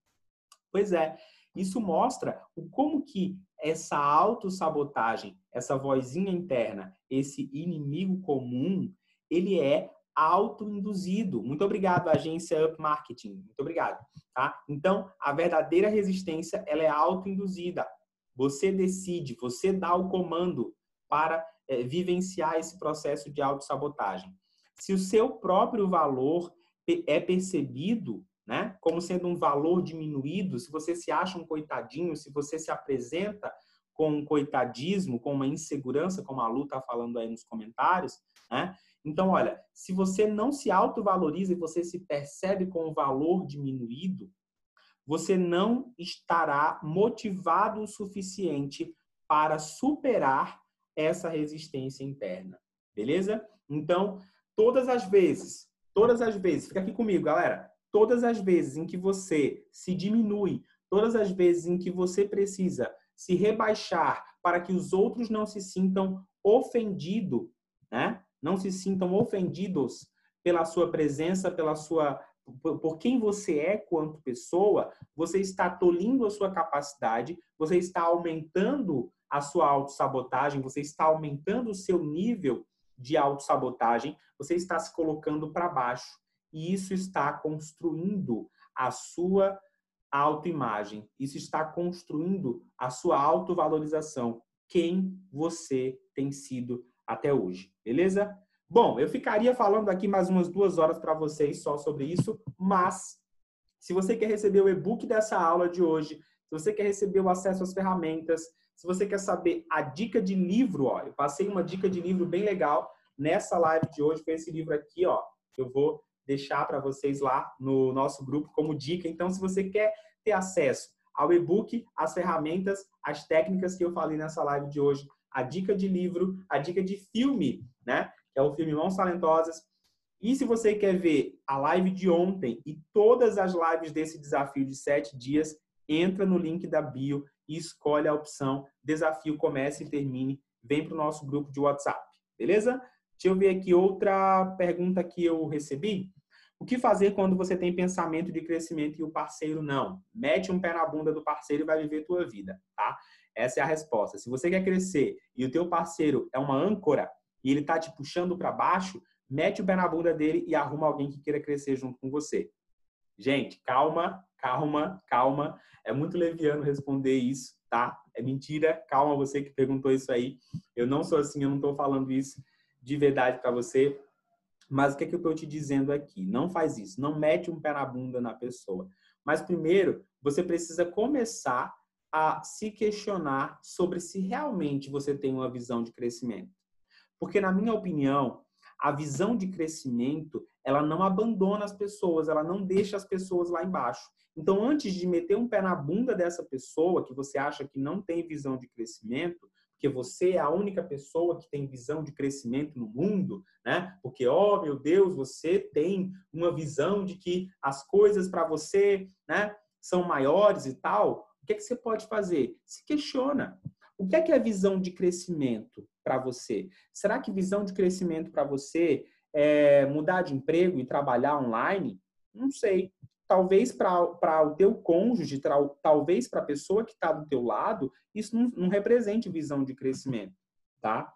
Pois é, isso mostra o como que essa autossabotagem, essa vozinha interna, esse inimigo comum, ele é autoinduzido. Muito obrigado, agência Up Marketing. Muito obrigado. Tá? Então, a verdadeira resistência, ela é autoinduzida. Você decide, você dá o comando para é, vivenciar esse processo de autossabotagem. Se o seu próprio valor é percebido né, como sendo um valor diminuído, se você se acha um coitadinho, se você se apresenta com um coitadismo, com uma insegurança, como a Lu está falando aí nos comentários, né? Então, olha, se você não se autovaloriza e você se percebe com o valor diminuído, você não estará motivado o suficiente para superar essa resistência interna. Beleza? Então, todas as vezes, todas as vezes, fica aqui comigo, galera. Todas as vezes em que você se diminui, todas as vezes em que você precisa se rebaixar para que os outros não se sintam ofendidos, né? não se sintam ofendidos pela sua presença, pela sua por quem você é quanto pessoa, você está tolindo a sua capacidade, você está aumentando a sua autossabotagem, você está aumentando o seu nível de autossabotagem, você está se colocando para baixo. E isso está construindo a sua autoimagem, isso está construindo a sua autovalorização, quem você tem sido até hoje, beleza? Bom, eu ficaria falando aqui mais umas duas horas para vocês só sobre isso, mas se você quer receber o e-book dessa aula de hoje, se você quer receber o acesso às ferramentas, se você quer saber a dica de livro, ó, eu passei uma dica de livro bem legal nessa live de hoje, foi esse livro aqui, ó, eu vou deixar para vocês lá no nosso grupo como dica. Então, se você quer ter acesso ao e-book, as ferramentas, as técnicas que eu falei nessa live de hoje, a dica de livro, a dica de filme, né? Que é o filme Mãos Talentosas. E se você quer ver a live de ontem e todas as lives desse desafio de sete dias, entra no link da bio e escolhe a opção Desafio Comece e Termine. Vem para o nosso grupo de WhatsApp, beleza? Deixa eu ver aqui outra pergunta que eu recebi. O que fazer quando você tem pensamento de crescimento e o parceiro não? Mete um pé na bunda do parceiro e vai viver tua vida, tá? Essa é a resposta. Se você quer crescer e o teu parceiro é uma âncora e ele tá te puxando para baixo, mete o pé na bunda dele e arruma alguém que queira crescer junto com você. Gente, calma, calma, calma. É muito leviano responder isso, tá? É mentira. Calma você que perguntou isso aí. Eu não sou assim, eu não estou falando isso de verdade para você. Mas o que, é que eu estou te dizendo aqui? Não faz isso. Não mete um pé na bunda na pessoa. Mas primeiro, você precisa começar a se questionar sobre se realmente você tem uma visão de crescimento. Porque, na minha opinião, a visão de crescimento, ela não abandona as pessoas, ela não deixa as pessoas lá embaixo. Então, antes de meter um pé na bunda dessa pessoa que você acha que não tem visão de crescimento, porque você é a única pessoa que tem visão de crescimento no mundo, né? Porque, ó, oh, meu Deus, você tem uma visão de que as coisas para você, né, são maiores e tal. O que, é que você pode fazer? Se questiona. O que é que é visão de crescimento para você? Será que visão de crescimento para você é mudar de emprego e trabalhar online? Não sei. Talvez para o teu cônjuge, talvez para a pessoa que está do teu lado, isso não, não represente visão de crescimento, tá?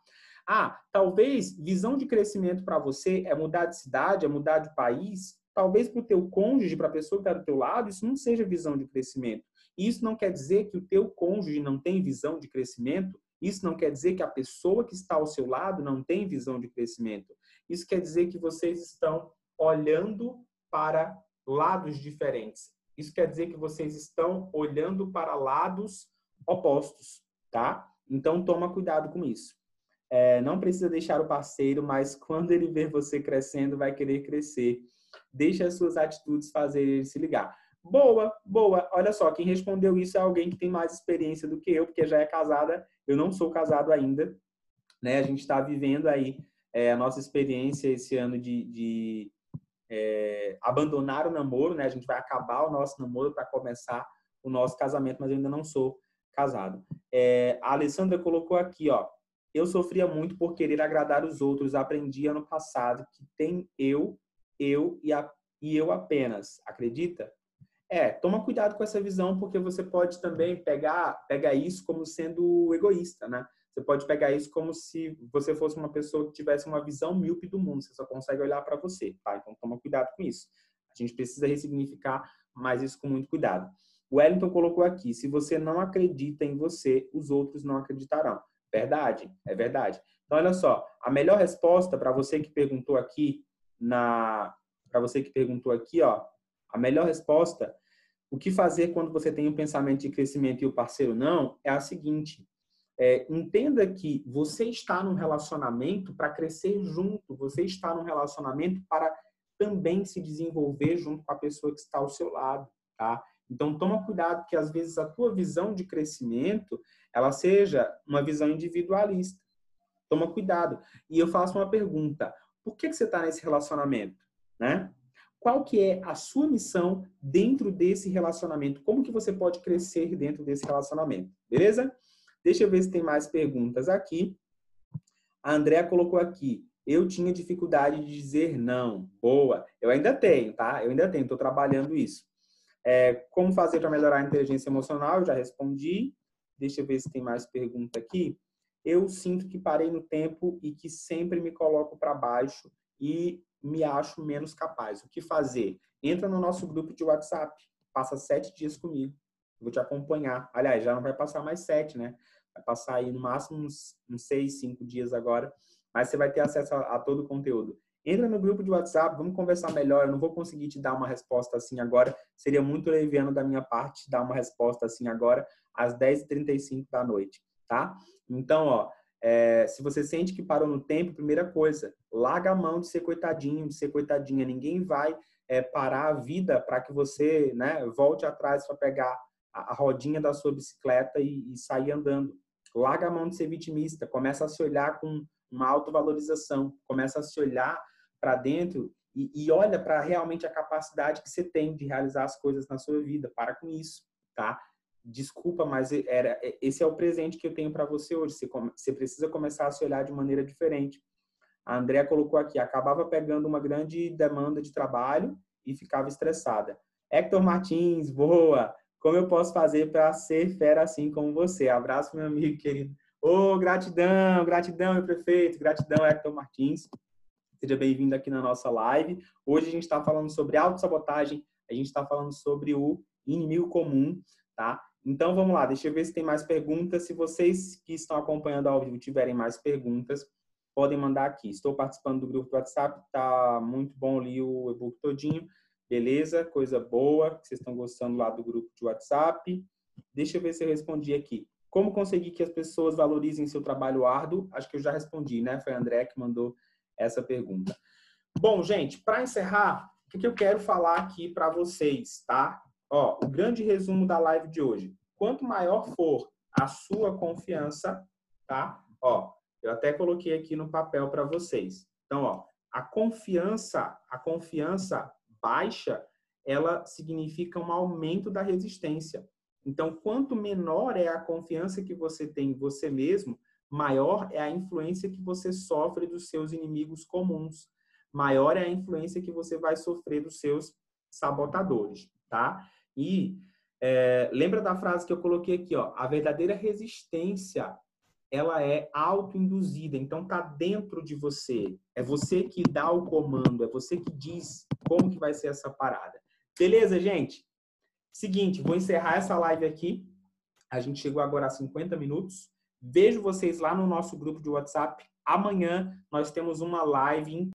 Ah, talvez visão de crescimento para você é mudar de cidade, é mudar de país. Talvez para o teu cônjuge, para a pessoa que está do teu lado, isso não seja visão de crescimento. Isso não quer dizer que o teu cônjuge não tem visão de crescimento Isso não quer dizer que a pessoa que está ao seu lado não tem visão de crescimento. Isso quer dizer que vocês estão olhando para lados diferentes. Isso quer dizer que vocês estão olhando para lados opostos, tá? Então toma cuidado com isso. É, não precisa deixar o parceiro, mas quando ele ver você crescendo, vai querer crescer. Deixa as suas atitudes fazer ele se ligar. Boa, boa. Olha só, quem respondeu isso é alguém que tem mais experiência do que eu, porque já é casada. Eu não sou casado ainda. Né? A gente está vivendo aí é, a nossa experiência esse ano de, de é, abandonar o namoro, né? A gente vai acabar o nosso namoro para começar o nosso casamento, mas eu ainda não sou casado. É, a Alessandra colocou aqui, ó. Eu sofria muito por querer agradar os outros. Aprendi ano passado que tem eu, eu e, a, e eu apenas. Acredita? É, toma cuidado com essa visão, porque você pode também pegar, pegar isso como sendo egoísta, né? Você pode pegar isso como se você fosse uma pessoa que tivesse uma visão míope do mundo, você só consegue olhar para você, tá? Então toma cuidado com isso. A gente precisa ressignificar mais isso com muito cuidado. O Wellington colocou aqui: se você não acredita em você, os outros não acreditarão. Verdade, é verdade. Então, olha só, a melhor resposta para você que perguntou aqui na para você que perguntou aqui, ó, a melhor resposta, o que fazer quando você tem um pensamento de crescimento e o parceiro não, é a seguinte: é, entenda que você está num relacionamento para crescer junto, você está num relacionamento para também se desenvolver junto com a pessoa que está ao seu lado, tá? Então toma cuidado que às vezes a tua visão de crescimento ela seja uma visão individualista. Toma cuidado. E eu faço uma pergunta: por que, que você está nesse relacionamento, né? Qual que é a sua missão dentro desse relacionamento? Como que você pode crescer dentro desse relacionamento? Beleza? Deixa eu ver se tem mais perguntas aqui. A Andrea colocou aqui. Eu tinha dificuldade de dizer não. Boa. Eu ainda tenho, tá? Eu ainda tenho. Estou trabalhando isso. É, como fazer para melhorar a inteligência emocional? Eu já respondi. Deixa eu ver se tem mais pergunta aqui. Eu sinto que parei no tempo e que sempre me coloco para baixo e me acho menos capaz. O que fazer? Entra no nosso grupo de WhatsApp. Passa sete dias comigo. Vou te acompanhar. Aliás, já não vai passar mais sete, né? Vai passar aí no máximo uns, uns seis, cinco dias agora, mas você vai ter acesso a, a todo o conteúdo. Entra no grupo de WhatsApp, vamos conversar melhor. Eu não vou conseguir te dar uma resposta assim agora. Seria muito leviano da minha parte te dar uma resposta assim agora, às 10h35 da noite, tá? Então, ó, é, se você sente que parou no tempo, primeira coisa, larga a mão de ser coitadinho, de ser coitadinha. Ninguém vai é, parar a vida para que você né, volte atrás para pegar a, a, rodinha da sua bicicleta e, e sair andando larga a mão de ser vitimista, começa a se olhar com uma autovalorização, começa a se olhar para dentro e, e olha para realmente a capacidade que você tem de realizar as coisas na sua vida. Para com isso, tá? Desculpa, mas era esse é o presente que eu tenho para você hoje. Você, você precisa começar a se olhar de maneira diferente. A Andrea colocou aqui, acabava pegando uma grande demanda de trabalho e ficava estressada. Hector Martins, boa! Como eu posso fazer para ser fera assim como você? Abraço, meu amigo querido. Ô, oh, gratidão, gratidão, meu prefeito, gratidão, Hector Martins. Seja bem-vindo aqui na nossa live. Hoje a gente está falando sobre autossabotagem, a gente está falando sobre o inimigo comum, tá? Então vamos lá, deixa eu ver se tem mais perguntas. Se vocês que estão acompanhando ao vivo tiverem mais perguntas, podem mandar aqui. Estou participando do grupo do WhatsApp, tá muito bom ali o e-book todinho. Beleza? Coisa boa. Vocês estão gostando lá do grupo de WhatsApp. Deixa eu ver se eu respondi aqui. Como conseguir que as pessoas valorizem seu trabalho árduo? Acho que eu já respondi, né? Foi a André que mandou essa pergunta. Bom, gente, para encerrar, o que eu quero falar aqui para vocês, tá? Ó, o grande resumo da live de hoje. Quanto maior for a sua confiança, tá? Ó, eu até coloquei aqui no papel para vocês. Então, ó, a confiança, a confiança baixa, ela significa um aumento da resistência. Então, quanto menor é a confiança que você tem em você mesmo, maior é a influência que você sofre dos seus inimigos comuns. Maior é a influência que você vai sofrer dos seus sabotadores, tá? E é, lembra da frase que eu coloquei aqui, ó? A verdadeira resistência ela é autoinduzida, então tá dentro de você. É você que dá o comando, é você que diz como que vai ser essa parada. Beleza, gente? Seguinte, vou encerrar essa live aqui. A gente chegou agora a 50 minutos. Vejo vocês lá no nosso grupo de WhatsApp. Amanhã nós temos uma live. Em...